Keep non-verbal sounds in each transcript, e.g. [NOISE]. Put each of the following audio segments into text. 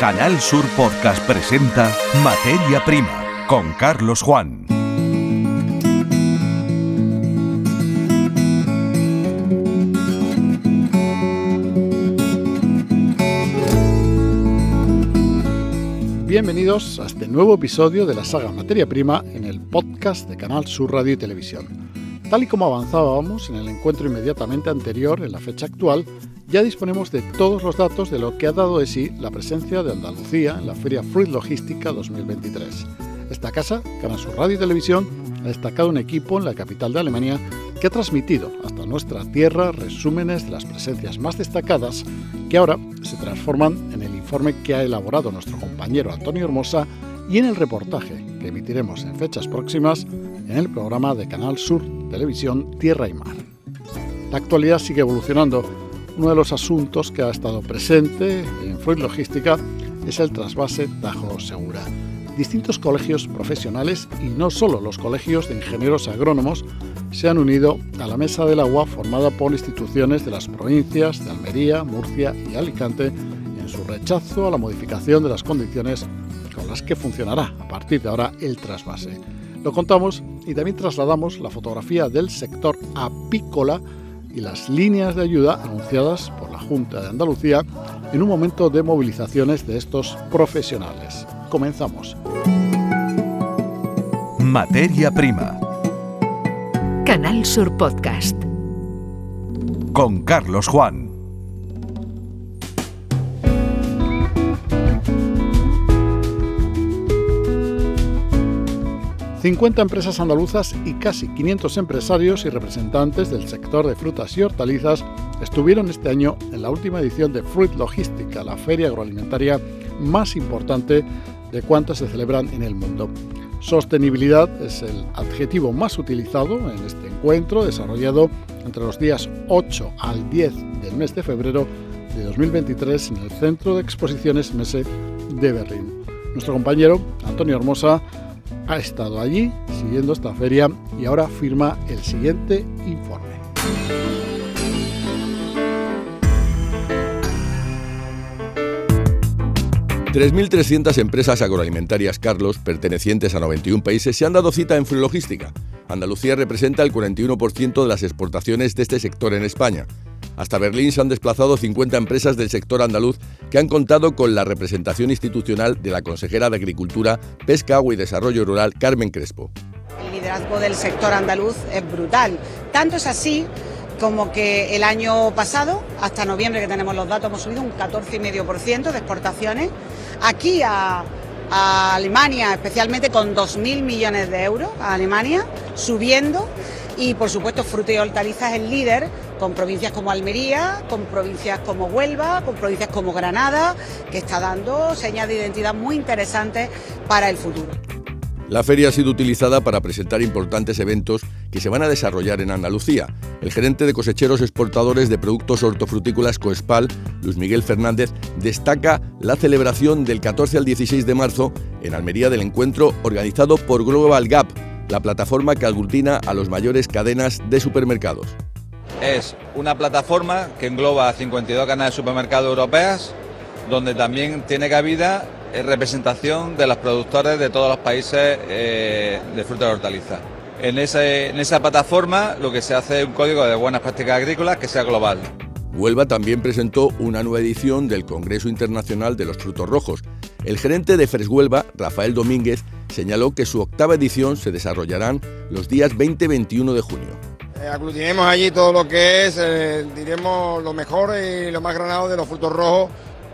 Canal Sur Podcast presenta Materia Prima con Carlos Juan. Bienvenidos a este nuevo episodio de la saga Materia Prima en el podcast de Canal Sur Radio y Televisión. Tal y como avanzábamos en el encuentro inmediatamente anterior, en la fecha actual, ya disponemos de todos los datos de lo que ha dado de sí la presencia de Andalucía en la Feria Fruit Logística 2023. Esta casa, Canal Sur Radio y Televisión, ha destacado un equipo en la capital de Alemania que ha transmitido hasta nuestra tierra resúmenes de las presencias más destacadas que ahora se transforman en el informe que ha elaborado nuestro compañero Antonio Hermosa y en el reportaje que emitiremos en fechas próximas en el programa de Canal Sur Televisión Tierra y Mar. La actualidad sigue evolucionando. Uno de los asuntos que ha estado presente en Fruit Logística es el trasvase Tajo Segura. Distintos colegios profesionales y no solo los colegios de ingenieros agrónomos se han unido a la Mesa del Agua formada por instituciones de las provincias de Almería, Murcia y Alicante en su rechazo a la modificación de las condiciones con las que funcionará a partir de ahora el trasvase. Lo contamos y también trasladamos la fotografía del sector apícola y las líneas de ayuda anunciadas por la Junta de Andalucía en un momento de movilizaciones de estos profesionales. Comenzamos. Materia Prima Canal Sur Podcast. con Carlos Juan. 50 empresas andaluzas y casi 500 empresarios y representantes del sector de frutas y hortalizas estuvieron este año en la última edición de Fruit Logística, la feria agroalimentaria más importante de cuantas se celebran en el mundo. Sostenibilidad es el adjetivo más utilizado en este encuentro desarrollado entre los días 8 al 10 del mes de febrero de 2023 en el Centro de Exposiciones Messe de Berlín. Nuestro compañero Antonio Hermosa ha estado allí siguiendo esta feria y ahora firma el siguiente informe. Carlos. 3.300 empresas agroalimentarias Carlos, pertenecientes a 91 países, se han dado cita en Logística. Andalucía representa el 41% de las exportaciones de este sector en España. Hasta Berlín se han desplazado 50 empresas del sector andaluz que han contado con la representación institucional de la consejera de Agricultura, Pesca, Agua y Desarrollo Rural, Carmen Crespo. El liderazgo del sector andaluz es brutal. Tanto es así como que el año pasado, hasta noviembre que tenemos los datos, hemos subido un 14,5% de exportaciones. Aquí a, Alemania, especialmente con 2.000 millones de euros a Alemania, subiendo. Y por supuesto, fruta y hortalizas es el líder con provincias como Almería, con provincias como Huelva, con provincias como Granada, que está dando señas de identidad muy interesantes para el futuro. La feria ha sido utilizada para presentar importantes eventos que se van a desarrollar en Andalucía. El gerente de cosecheros exportadores de productos hortofrutícolas Coespal, Luis Miguel Fernández, destaca la celebración del 14 al 16 de marzo en Almería del encuentro organizado por Global Gap, la plataforma que aglutina a los mayores cadenas de supermercados. Es una plataforma que engloba a 52 cadenas de supermercados europeas, donde también tiene cabida eh, representación de los productores de todos los países eh, de frutas y hortalizas. En, esa plataforma lo que se hace es un código de buenas prácticas agrícolas que sea global. Huelva también presentó una nueva edición del Congreso Internacional de los Frutos Rojos. El gerente de Freshuelva, Rafael Domínguez, señaló que su octava edición se desarrollarán los días 20 y 21 de junio. Eh, aglutinemos allí todo lo que es, eh, diremos, lo mejor y lo más granado de los frutos rojos.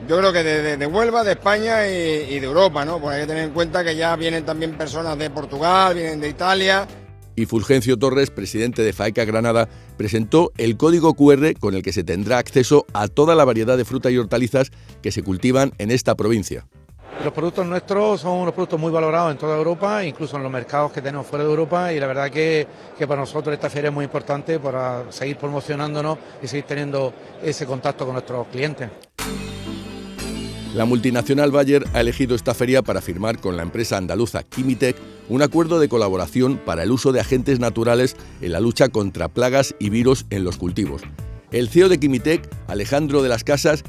Yo creo que de, de- Huelva, de España y, de Europa, ¿no? Pues hay que tener en cuenta que ya vienen también personas de Portugal, vienen de Italia. Y Fulgencio Torres, presidente de FAECA Granada, presentó el código QR con el que se tendrá acceso a toda la variedad de frutas y hortalizas que se cultivan en esta provincia. Los productos nuestros son unos productos muy valorados en toda Europa, incluso en los mercados que tenemos fuera de Europa y la verdad que, que para nosotros esta feria es muy importante para seguir promocionándonos y seguir teniendo ese contacto con nuestros clientes. La multinacional Bayer ha elegido esta feria para firmar con la empresa andaluza Kimitec un acuerdo de colaboración para el uso de agentes naturales en la lucha contra plagas y virus en los cultivos. El CEO de Kimitec, Alejandro de las Casas,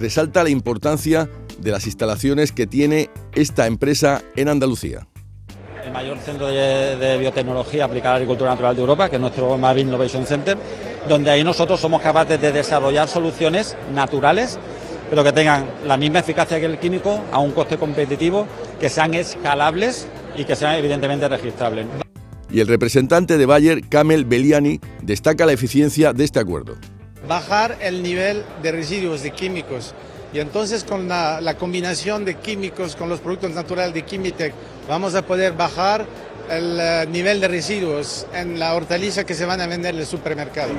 resalta la importancia de las instalaciones que tiene esta empresa en Andalucía. El mayor centro de, biotecnología aplicada a la agricultura natural de Europa, que es nuestro Marine Innovation Center, donde ahí nosotros somos capaces de desarrollar soluciones naturales, pero que tengan la misma eficacia que el químico a un coste competitivo, que sean escalables y que sean evidentemente registrables. Y el representante de Bayer, Kamel Beliani, destaca la eficiencia de este acuerdo. Bajar el nivel de residuos de químicos y entonces con la, combinación de químicos con los productos naturales de Kimitec vamos a poder bajar el eh, nivel de residuos en la hortaliza que se van a vender en el supermercado.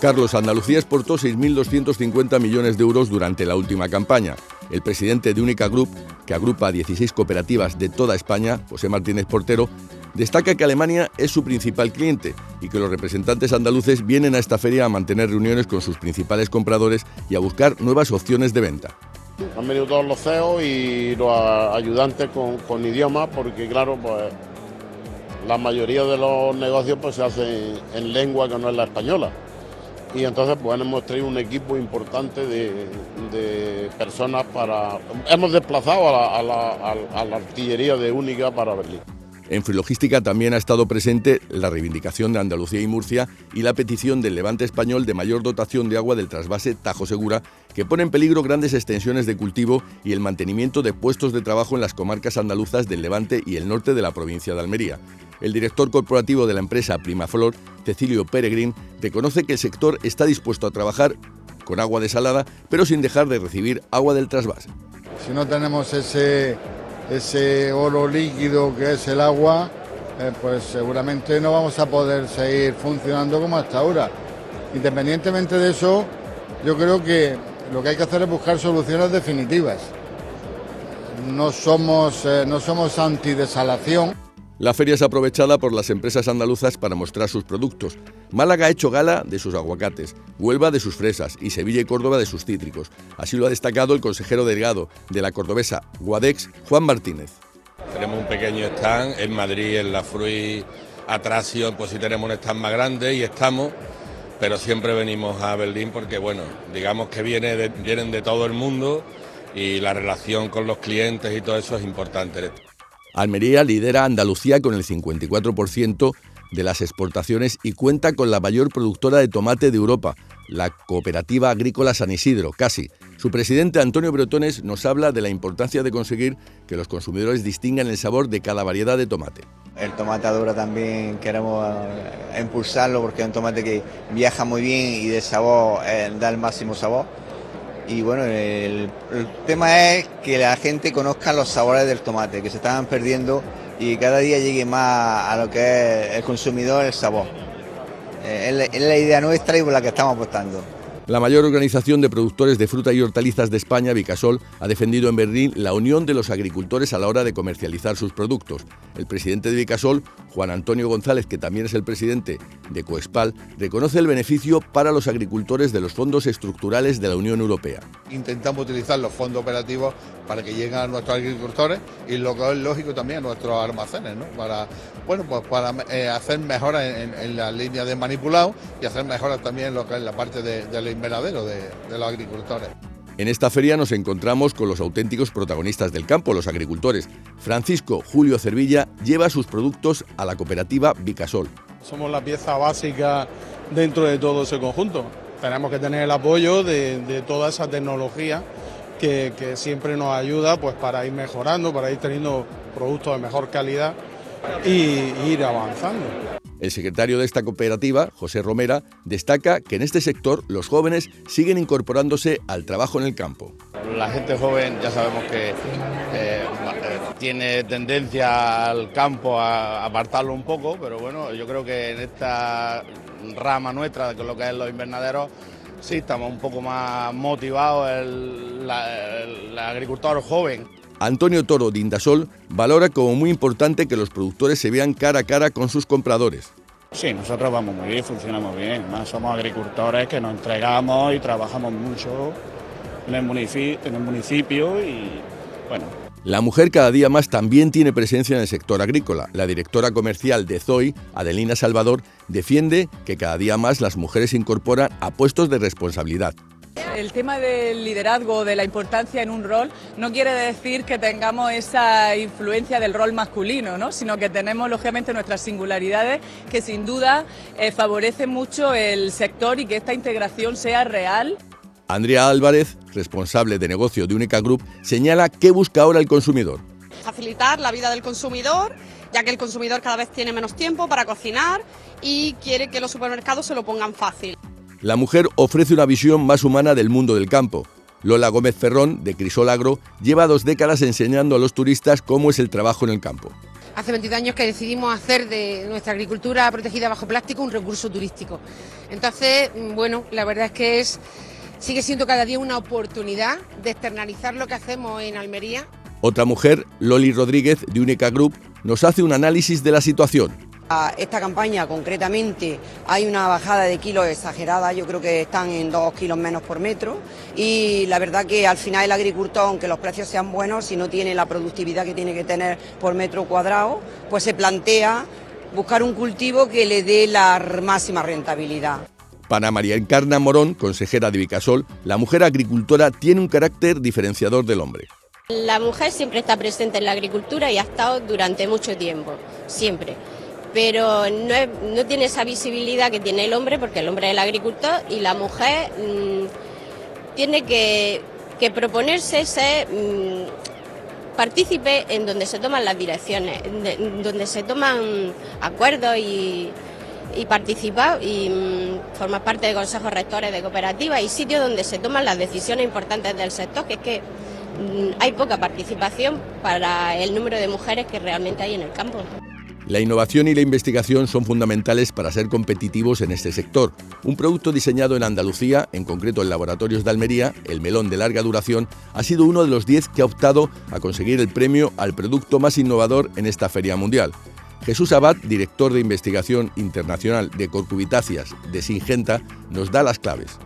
Carlos, Andalucía exportó 6.250 millones de euros durante la última campaña. El presidente de Única Group, que agrupa 16 cooperativas de toda España, José Martínez Portero, destaca que Alemania es su principal cliente y que los representantes andaluces vienen a esta feria a mantener reuniones con sus principales compradores y a buscar nuevas opciones de venta. Han venido todos los CEOs y los ayudantes con, con idiomas porque claro, pues la mayoría de los negocios pues se hacen en lengua que no es la española. Y entonces pues hemos traído un equipo importante de, personas para... Hemos desplazado a la artillería de Única para Berlín. En Frilogística también ha estado presente la reivindicación de Andalucía y Murcia y la petición del Levante español de mayor dotación de agua del trasvase Tajo Segura, que pone en peligro grandes extensiones de cultivo y el mantenimiento de puestos de trabajo en las comarcas andaluzas del Levante y el norte de la provincia de Almería. El director corporativo de la empresa Primaflor, Cecilio Peregrín, reconoce que el sector está dispuesto a trabajar con agua desalada, pero sin dejar de recibir agua del trasvase. Si no tenemos ese ese oro líquido que es el agua, eh, pues seguramente no vamos a poder seguir funcionando como hasta ahora. Independientemente de eso, yo creo que lo que hay que hacer es buscar soluciones definitivas. No somos, eh, no somos antidesalación. La feria es aprovechada por las empresas andaluzas para mostrar sus productos. Málaga ha hecho gala de sus aguacates, Huelva de sus fresas y Sevilla y Córdoba de sus cítricos. Así lo ha destacado el consejero delegado de la cordobesa Guadex, Juan Martínez. Tenemos un pequeño stand en Madrid, en la Fruit Atracción, pues sí tenemos un stand más grande y estamos, pero siempre venimos a Berlín porque, bueno, digamos que viene vienen de todo el mundo y la relación con los clientes y todo eso es importante. Almería lidera Andalucía con el 54% de las exportaciones y cuenta con la mayor productora de tomate de Europa, la Cooperativa Agrícola San Isidro, casi. Su presidente Antonio Bretones nos habla de la importancia de conseguir que los consumidores distingan el sabor de cada variedad de tomate. El tomate aduro también queremos eh, impulsarlo porque es un tomate que viaja muy bien y de sabor eh, da el máximo sabor y bueno, el, tema es que la gente conozca los sabores del tomate, que se estaban perdiendo y cada día llegue más a lo que es el consumidor el sabor. Eh, es la idea nuestra y por la que estamos apostando. La mayor organización de productores de fruta y hortalizas de España, Vicasol, ha defendido en Berlín la unión de los agricultores a la hora de comercializar sus productos. El presidente de Vicasol, Juan Antonio González, que también es el presidente de Coespal, reconoce el beneficio para los agricultores de los fondos estructurales de la Unión Europea. Intentamos utilizar los fondos operativos para que lleguen a nuestros agricultores y lo que es lógico también a nuestros almacenes, ¿no? Para, bueno, pues para eh, hacer mejoras en, la línea de manipulado y hacer mejoras también en lo que es la parte de, de invernadero de, de los agricultores. En esta feria nos encontramos con los auténticos protagonistas del campo, los agricultores. Francisco Julio Cervilla lleva sus productos a la cooperativa Vicasol. Somos la pieza básica dentro de todo ese conjunto. Tenemos que tener el apoyo de, toda esa tecnología que, que, siempre nos ayuda pues, para ir mejorando, para ir teniendo productos de mejor calidad y ir avanzando. El secretario de esta cooperativa, José Romera, destaca que en este sector los jóvenes siguen incorporándose al trabajo en el campo. La gente joven ya sabemos que eh, tiene tendencia al campo a apartarlo un poco, pero bueno, yo creo que en esta rama nuestra, con lo que es los invernaderos, sí estamos un poco más motivados el agricultor joven. Antonio Toro de Indasol valora como muy importante que los productores se vean cara a cara con sus compradores. Sí, nosotros vamos muy bien, funcionamos bien. Más somos agricultores que nos entregamos y trabajamos mucho en el municipio, en el municipio y bueno. La mujer cada día más también tiene presencia en el sector agrícola. La directora comercial de ZOI, Adelina Salvador, defiende que cada día más las mujeres se incorporan a puestos de responsabilidad. El tema del liderazgo, de la importancia en un rol, no quiere decir que tengamos esa influencia del rol masculino, ¿no? sino que tenemos lógicamente nuestras singularidades que sin duda eh, favorecen mucho el sector y que esta integración sea real. Andrea Álvarez, responsable de negocio de Única Group, señala qué busca ahora el consumidor. Facilitar la vida del consumidor, ya que el consumidor cada vez tiene menos tiempo para cocinar y quiere que los supermercados se lo pongan fácil. La mujer ofrece una visión más humana del mundo del campo. Lola Gómez Ferrón, de Crisol Agro, lleva dos décadas enseñando a los turistas cómo es el trabajo en el campo. Hace 22 años que decidimos hacer de nuestra agricultura protegida bajo plástico un recurso turístico. Entonces, bueno, la verdad es que es, sigue siendo cada día una oportunidad de externalizar lo que hacemos en Almería. Otra mujer, Loli Rodríguez, de Única Group, nos hace un análisis de la situación. Esta campaña concretamente hay una bajada de kilos exagerada, yo creo que están en dos kilos menos por metro y la verdad que al final el agricultor, aunque los precios sean buenos, si no tiene la productividad que tiene que tener por metro cuadrado, pues se plantea buscar un cultivo que le dé la máxima rentabilidad. Para María Encarna Morón, consejera de Vicasol, la mujer agricultora tiene un carácter diferenciador del hombre. La mujer siempre está presente en la agricultura y ha estado durante mucho tiempo, siempre pero no, tiene esa visibilidad que tiene el hombre, porque el hombre es el agricultor y la mujer mm, tiene que, proponerse ser mm, partícipe en donde se toman las direcciones, donde se toman acuerdos y, y participar y mm, formar parte de consejos rectores de cooperativas y sitios donde se toman las decisiones importantes del sector, que es que hay poca participación para el número de mujeres que realmente hay en el campo. La innovación y la investigación son fundamentales para ser competitivos en este sector. Un producto diseñado en Andalucía, en concreto en Laboratorios de Almería, el melón de larga duración, ha sido uno de los 10 que ha optado a conseguir el premio al producto más innovador en esta feria mundial. Jesús Abad, director de investigación internacional de corcubitáceas de Singenta, nos da las claves.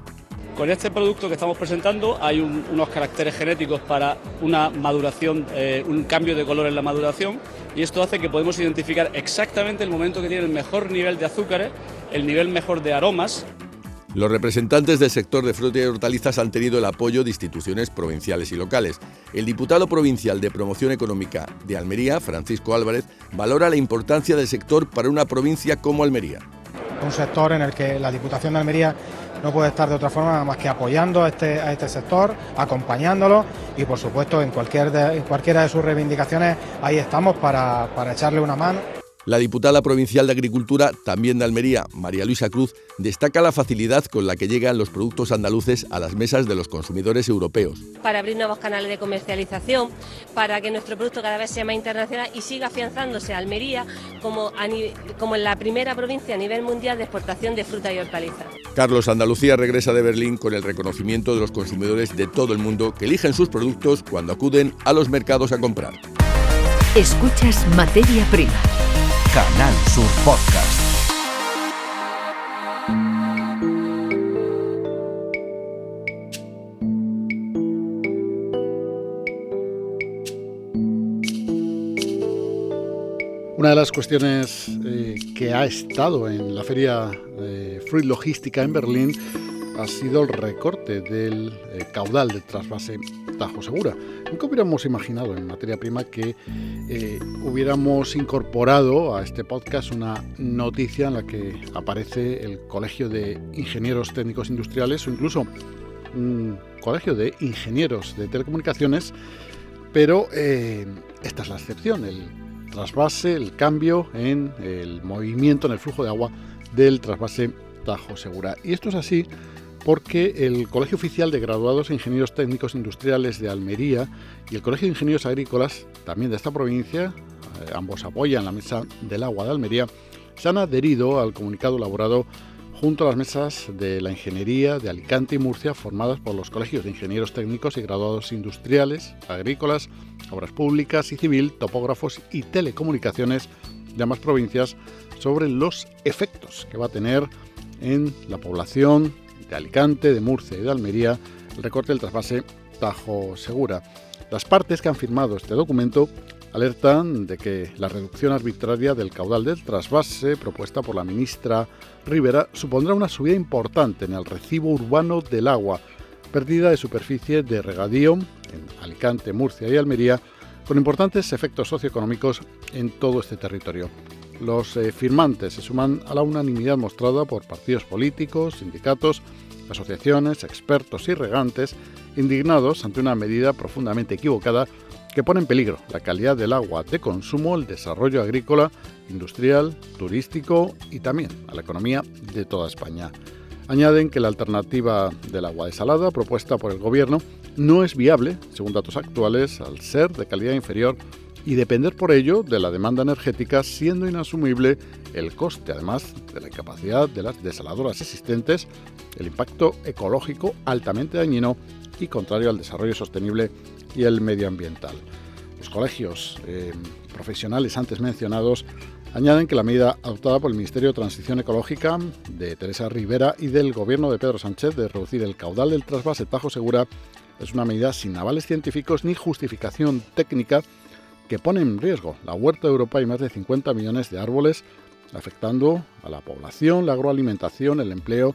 Con este producto que estamos presentando hay unos caracteres genéticos para una maduración, eh, un cambio de color en la maduración y esto hace que podemos identificar exactamente el momento que tiene el mejor nivel de azúcares, el nivel mejor de aromas. Los representantes del sector de frutas y hortalizas han tenido el apoyo de instituciones provinciales y locales. El diputado provincial de Promoción Económica de Almería, Francisco Álvarez, valora la importancia del sector para una provincia como Almería. Un sector en el que la Diputación de Almería no puede estar de otra forma más que apoyando a este, a este sector, acompañándolo y por supuesto en, cualquier en cualquiera de sus reivindicaciones ahí estamos para, para echarle una mano. La diputada provincial de Agricultura, también de Almería, María Luisa Cruz, destaca la facilidad con la que llegan los productos andaluces a las mesas de los consumidores europeos. Para abrir nuevos canales de comercialización, para que nuestro producto cada vez sea más internacional y siga afianzándose a Almería como, como en la primera provincia a nivel mundial de exportación de fruta y hortalizas. Carlos Andalucía regresa de Berlín con el reconocimiento de los consumidores de todo el mundo que eligen sus productos cuando acuden a los mercados a comprar. Escuchas Materia Prima. Canal Sur Podcast. De las cuestiones eh, que ha estado en la feria de Fruit Logística en Berlín ha sido el recorte del eh, caudal de trasvase Tajo Segura. Nunca hubiéramos imaginado en materia prima que eh, hubiéramos incorporado a este podcast una noticia en la que aparece el Colegio de Ingenieros Técnicos Industriales o incluso un colegio de ingenieros de telecomunicaciones, pero eh, esta es la excepción, trasvase, el cambio en el movimiento, en el flujo de agua del trasvase Tajo Segura. Y esto es así porque el Colegio Oficial de Graduados e Ingenieros Técnicos Industriales de Almería y el Colegio de Ingenieros Agrícolas, también de esta provincia, eh, ambos apoyan la Mesa del Agua de Almería, se han adherido al comunicado elaborado junto a las mesas de la Ingeniería de Alicante y Murcia, formadas por los colegios de ingenieros técnicos y graduados industriales, agrícolas, obras públicas y civil, topógrafos y telecomunicaciones de ambas provincias, sobre los efectos que va a tener en la población, de Alicante, de Murcia y de Almería el recorte del trasvase Tajo Segura. Las partes que han firmado este documento alertan de que la reducción arbitraria del caudal del trasvase propuesta por la ministra Rivera supondrá una subida importante en el recibo urbano del agua, pérdida de superficie de regadío en Alicante, Murcia y Almería, con importantes efectos socioeconómicos en todo este territorio. Los eh, firmantes se suman a la unanimidad mostrada por partidos políticos, sindicatos, asociaciones, expertos y regantes, indignados ante una medida profundamente equivocada que pone en peligro la calidad del agua de consumo, el desarrollo agrícola, industrial, turístico y también a la economía de toda España. Añaden que la alternativa del agua desalada propuesta por el Gobierno no es viable, según datos actuales, al ser de calidad inferior y depender por ello de la demanda energética, siendo inasumible el coste, además de la incapacidad de las desaladoras existentes, el impacto ecológico altamente dañino y contrario al desarrollo sostenible y el medioambiental. Los colegios eh, profesionales antes mencionados añaden que la medida adoptada por el Ministerio de Transición Ecológica de Teresa Rivera y del Gobierno de Pedro Sánchez de reducir el caudal del trasvase Tajo Segura es una medida sin avales científicos ni justificación técnica que pone en riesgo la huerta de Europa y más de 50 millones de árboles, afectando a la población, la agroalimentación, el empleo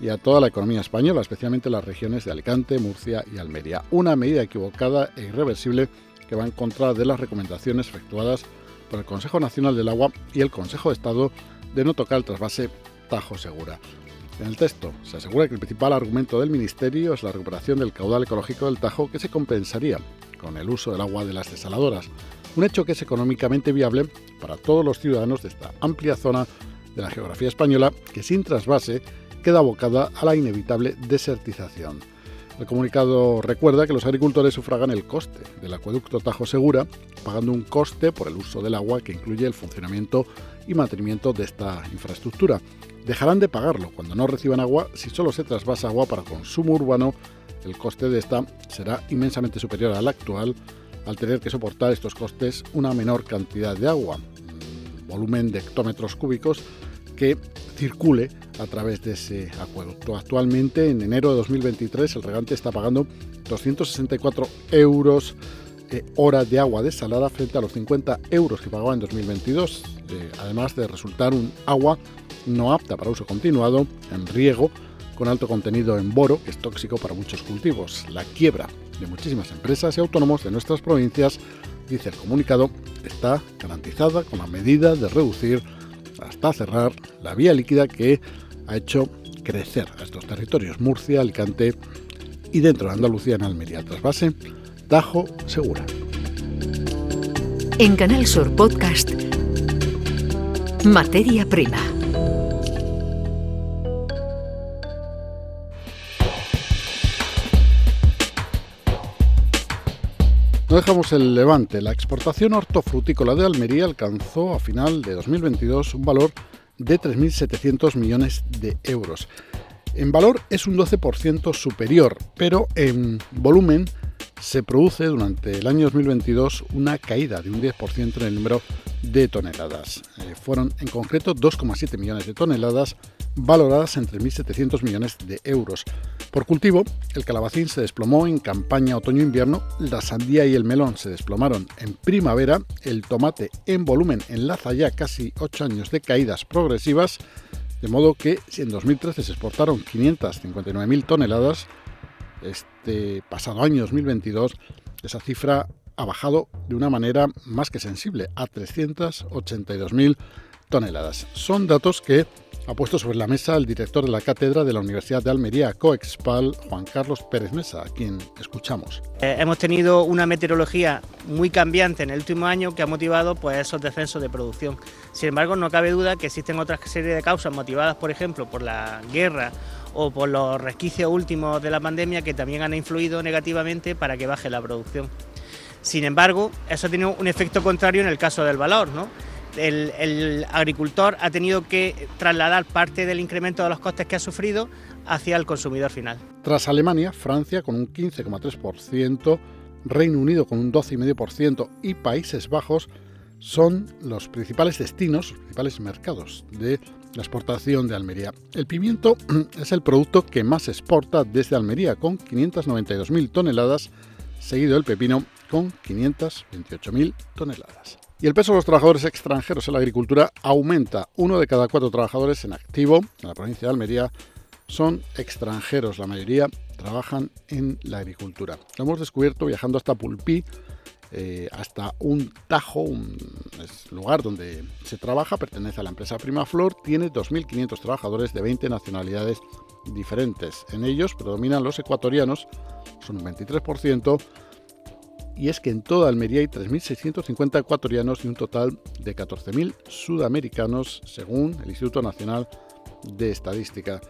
y a toda la economía española, especialmente las regiones de Alicante, Murcia y Almería. Una medida equivocada e irreversible que va en contra de las recomendaciones efectuadas por el Consejo Nacional del Agua y el Consejo de Estado de no tocar el trasvase Tajo Segura. En el texto se asegura que el principal argumento del Ministerio es la recuperación del caudal ecológico del Tajo que se compensaría con el uso del agua de las desaladoras, un hecho que es económicamente viable para todos los ciudadanos de esta amplia zona de la geografía española que sin trasvase queda abocada a la inevitable desertización. El comunicado recuerda que los agricultores sufragan el coste del acueducto Tajo Segura, pagando un coste por el uso del agua que incluye el funcionamiento y mantenimiento de esta infraestructura. Dejarán de pagarlo cuando no reciban agua si solo se trasvasa agua para consumo urbano el coste de esta será inmensamente superior al actual al tener que soportar estos costes una menor cantidad de agua, volumen de hectómetros cúbicos que circule a través de ese acueducto. Actualmente, en enero de 2023, el regante está pagando 264 euros eh, hora de agua desalada frente a los 50 euros que pagaba en 2022, eh, además de resultar un agua no apta para uso continuado, en riego, con alto contenido en boro, que es tóxico para muchos cultivos. La quiebra de muchísimas empresas y autónomos de nuestras provincias, dice el comunicado, está garantizada con la medida de reducir hasta cerrar la vía líquida que ha hecho crecer a estos territorios Murcia, Alicante y dentro de Andalucía en Almería. Tras base, Tajo Segura. En Canal Sur Podcast, Materia Prima. Dejamos el levante. La exportación hortofrutícola de Almería alcanzó a final de 2022 un valor de 3.700 millones de euros. En valor es un 12% superior, pero en volumen se produce durante el año 2022 una caída de un 10% en el número de toneladas. Eh, fueron en concreto 2,7 millones de toneladas valoradas en 3.700 millones de euros. Por cultivo, el calabacín se desplomó en campaña otoño-invierno, la sandía y el melón se desplomaron en primavera, el tomate en volumen enlaza ya casi 8 años de caídas progresivas, de modo que si en 2013 se exportaron 559.000 toneladas, este pasado año 2022 esa cifra ha bajado de una manera más que sensible a 382.000 toneladas. Son datos que ha puesto sobre la mesa el director de la cátedra de la Universidad de Almería, COEXPAL, Juan Carlos Pérez Mesa, a quien escuchamos. Eh, hemos tenido una meteorología muy cambiante en el último año que ha motivado pues, esos descensos de producción. Sin embargo, no cabe duda que existen otras serie de causas motivadas, por ejemplo, por la guerra o por los resquicios últimos de la pandemia que también han influido negativamente para que baje la producción. Sin embargo, eso tiene un efecto contrario en el caso del valor, ¿no? El, agricultor ha tenido que trasladar parte del incremento de los costes que ha sufrido hacia el consumidor final. Tras Alemania, Francia con un 15,3%, Reino Unido con un 12,5% y Países Bajos son los principales destinos, los principales mercados de la exportación de Almería. El pimiento [CLEARS THROAT] es el producto que más exporta desde Almería con 592.000 toneladas, seguido del pepino con 528.000 toneladas. Y el peso de los trabajadores extranjeros en la agricultura aumenta. Uno de cada cuatro trabajadores en activo en la provincia de Almería son extranjeros, la mayoría trabajan en la agricultura. Lo hemos descubierto viajando hasta Pulpí, eh, hasta un Tajo, un lugar donde se trabaja, pertenece a la empresa Primaflor, tiene 2.500 trabajadores de 20 nacionalidades diferentes. En ellos predominan los ecuatorianos, son un 23%, y es que en toda Almería hay 3.650 ecuatorianos y un total de 14.000 sudamericanos, según el Instituto Nacional de Estadística.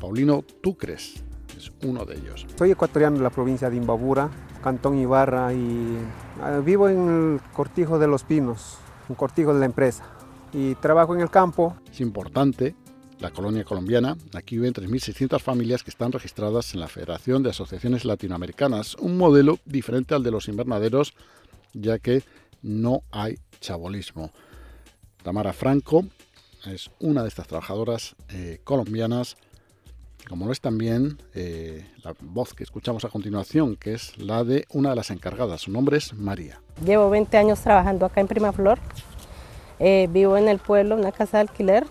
Paulino Tucres es uno de ellos. Soy ecuatoriano de la provincia de Imbabura, Cantón Ibarra, y ah, vivo en el Cortijo de los Pinos, un cortijo de la empresa, y trabajo en el campo. Es importante la colonia colombiana. Aquí viven 3.600 familias que están registradas en la Federación de Asociaciones Latinoamericanas, un modelo diferente al de los invernaderos, ya que no hay chabolismo. Tamara Franco es una de estas trabajadoras eh, colombianas, como lo es también eh, la voz que escuchamos a continuación, que es la de una de las encargadas. Su nombre es María. Llevo 20 años trabajando acá en Primaflor. Eh, vivo en el pueblo, una casa de alquiler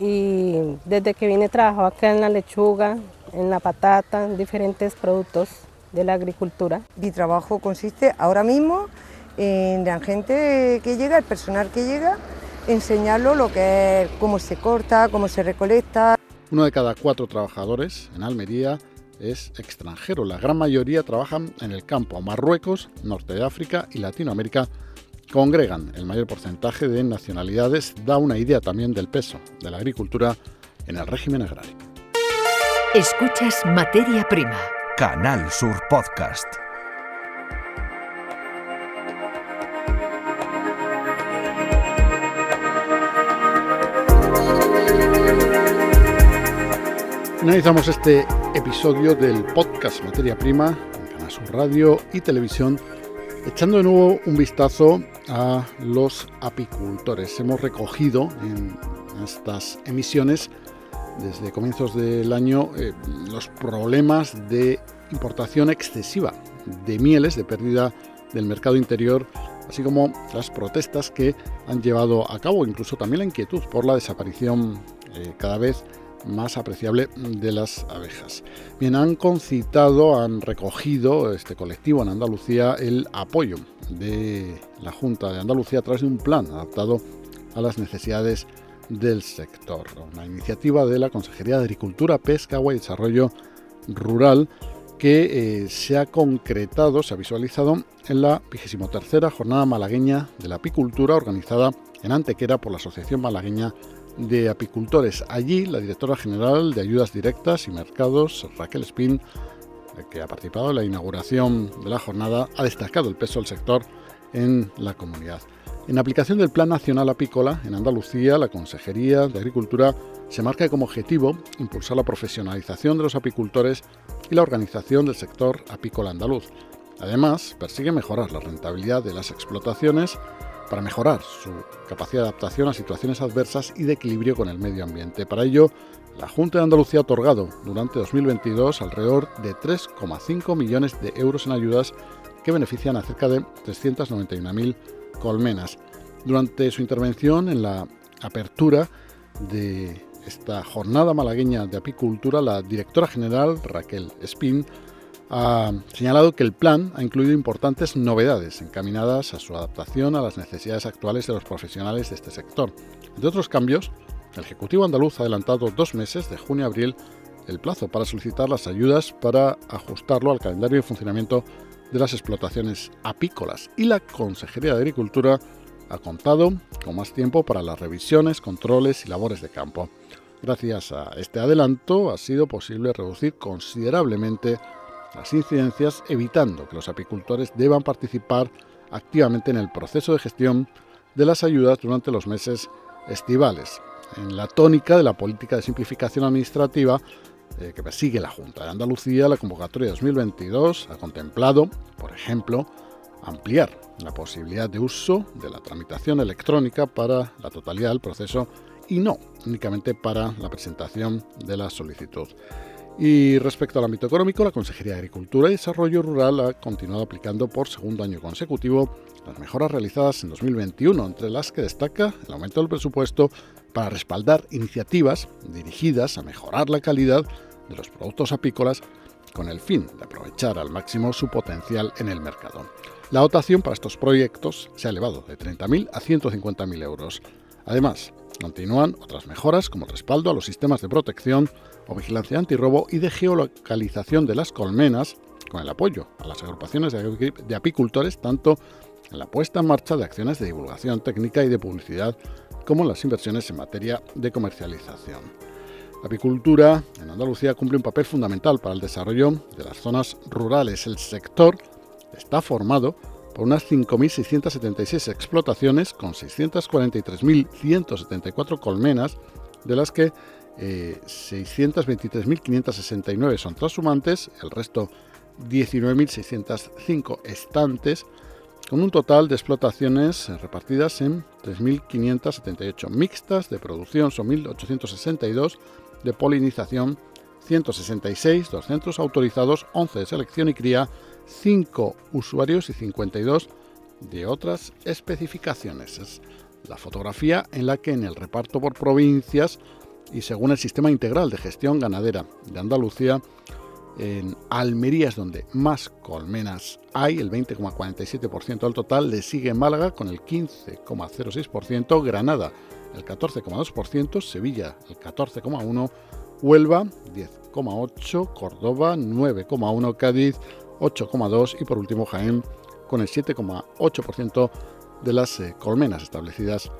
y desde que vine trabajo acá en la lechuga, en la patata, en diferentes productos de la agricultura. Mi trabajo consiste ahora mismo en la gente que llega, el personal que llega, enseñarlo lo que es, cómo se corta, cómo se recolecta. Uno de cada cuatro trabajadores en Almería es extranjero. La gran mayoría trabajan en el campo, Marruecos, Norte de África y Latinoamérica congregan el mayor porcentaje de nacionalidades da una idea también del peso de la agricultura en el régimen agrario. Escuchas Materia Prima. Canal Sur Podcast. Finalizamos este episodio del podcast Materia Prima en Canal Sur Radio y Televisión echando de nuevo un vistazo a los apicultores. Hemos recogido en estas emisiones desde comienzos del año eh, los problemas de importación excesiva de mieles, de pérdida del mercado interior, así como las protestas que han llevado a cabo, incluso también la inquietud por la desaparición eh, cada vez más apreciable de las abejas. Bien, han concitado, han recogido este colectivo en Andalucía el apoyo de la Junta de Andalucía a través de un plan adaptado a las necesidades del sector. Una iniciativa de la Consejería de Agricultura, Pesca, Agua y Desarrollo Rural que eh, se ha concretado, se ha visualizado en la 23 Jornada Malagueña de la Apicultura organizada en Antequera por la Asociación Malagueña de apicultores. Allí, la directora general de Ayudas Directas y Mercados, Raquel Spin, que ha participado en la inauguración de la jornada, ha destacado el peso del sector en la comunidad. En aplicación del Plan Nacional Apícola, en Andalucía, la Consejería de Agricultura se marca como objetivo impulsar la profesionalización de los apicultores y la organización del sector apícola andaluz. Además, persigue mejorar la rentabilidad de las explotaciones para mejorar su capacidad de adaptación a situaciones adversas y de equilibrio con el medio ambiente. Para ello, la Junta de Andalucía ha otorgado durante 2022 alrededor de 3,5 millones de euros en ayudas que benefician a cerca de 391.000 colmenas. Durante su intervención en la apertura de esta jornada malagueña de apicultura, la directora general Raquel Spin ha señalado que el plan ha incluido importantes novedades encaminadas a su adaptación a las necesidades actuales de los profesionales de este sector. Entre otros cambios, el Ejecutivo andaluz ha adelantado dos meses, de junio a abril, el plazo para solicitar las ayudas para ajustarlo al calendario de funcionamiento de las explotaciones apícolas y la Consejería de Agricultura ha contado con más tiempo para las revisiones, controles y labores de campo. Gracias a este adelanto ha sido posible reducir considerablemente las incidencias, evitando que los apicultores deban participar activamente en el proceso de gestión de las ayudas durante los meses estivales, en la tónica de la política de simplificación administrativa eh, que persigue la Junta de Andalucía, la convocatoria 2022 ha contemplado, por ejemplo, ampliar la posibilidad de uso de la tramitación electrónica para la totalidad del proceso y no únicamente para la presentación de la solicitud. Y respecto al ámbito económico, la Consejería de Agricultura y Desarrollo Rural ha continuado aplicando por segundo año consecutivo las mejoras realizadas en 2021, entre las que destaca el aumento del presupuesto para respaldar iniciativas dirigidas a mejorar la calidad de los productos apícolas con el fin de aprovechar al máximo su potencial en el mercado. La dotación para estos proyectos se ha elevado de 30.000 a 150.000 euros. Además, continúan otras mejoras como el respaldo a los sistemas de protección o vigilancia antirrobo y de geolocalización de las colmenas, con el apoyo a las agrupaciones de apicultores tanto en la puesta en marcha de acciones de divulgación técnica y de publicidad como en las inversiones en materia de comercialización. La apicultura en Andalucía cumple un papel fundamental para el desarrollo de las zonas rurales. El sector está formado por unas 5.676 explotaciones con 643.174 colmenas, de las que 623.569 eh, son transhumantes, el resto 19.605 estantes, con un total de explotaciones repartidas en 3.578 mixtas de producción, son 1.862 de polinización, 166, dos centros autorizados, 11 de selección y cría, 5 usuarios y 52 de otras especificaciones. Es la fotografía en la que en el reparto por provincias y según el sistema integral de gestión ganadera de Andalucía, en Almería es donde más colmenas hay, el 20,47% del total, le sigue Málaga con el 15,06%, Granada el 14,2%, Sevilla el 14,1%, Huelva 10,8%, Córdoba 9,1%, Cádiz 8,2% y por último Jaén con el 7,8% de las eh, colmenas establecidas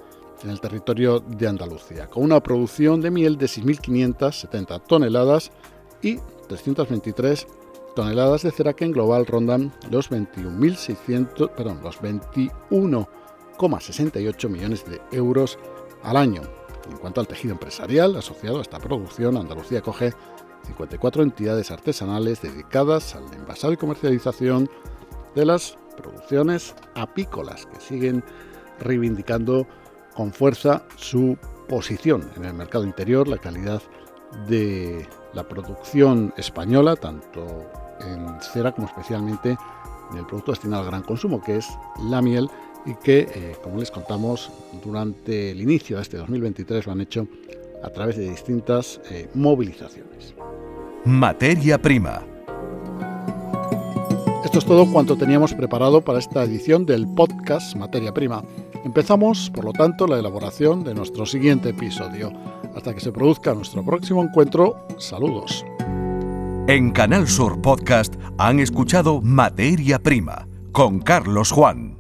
en el territorio de Andalucía, con una producción de miel de 6.570 toneladas y 323 toneladas de cera que en global rondan los 21.600, perdón, los 21,68 millones de euros al año. En cuanto al tejido empresarial asociado a esta producción, Andalucía coge 54 entidades artesanales dedicadas al envasado y comercialización de las producciones apícolas que siguen reivindicando con fuerza su posición en el mercado interior, la calidad de la producción española, tanto en cera como especialmente en el producto destinado al gran consumo, que es la miel, y que, eh, como les contamos, durante el inicio de este 2023 lo han hecho a través de distintas eh, movilizaciones. Materia prima. Esto es todo cuanto teníamos preparado para esta edición del podcast Materia Prima. Empezamos, por lo tanto, la elaboración de nuestro siguiente episodio. Hasta que se produzca nuestro próximo encuentro, saludos. En Canal Sur Podcast han escuchado Materia Prima con Carlos Juan.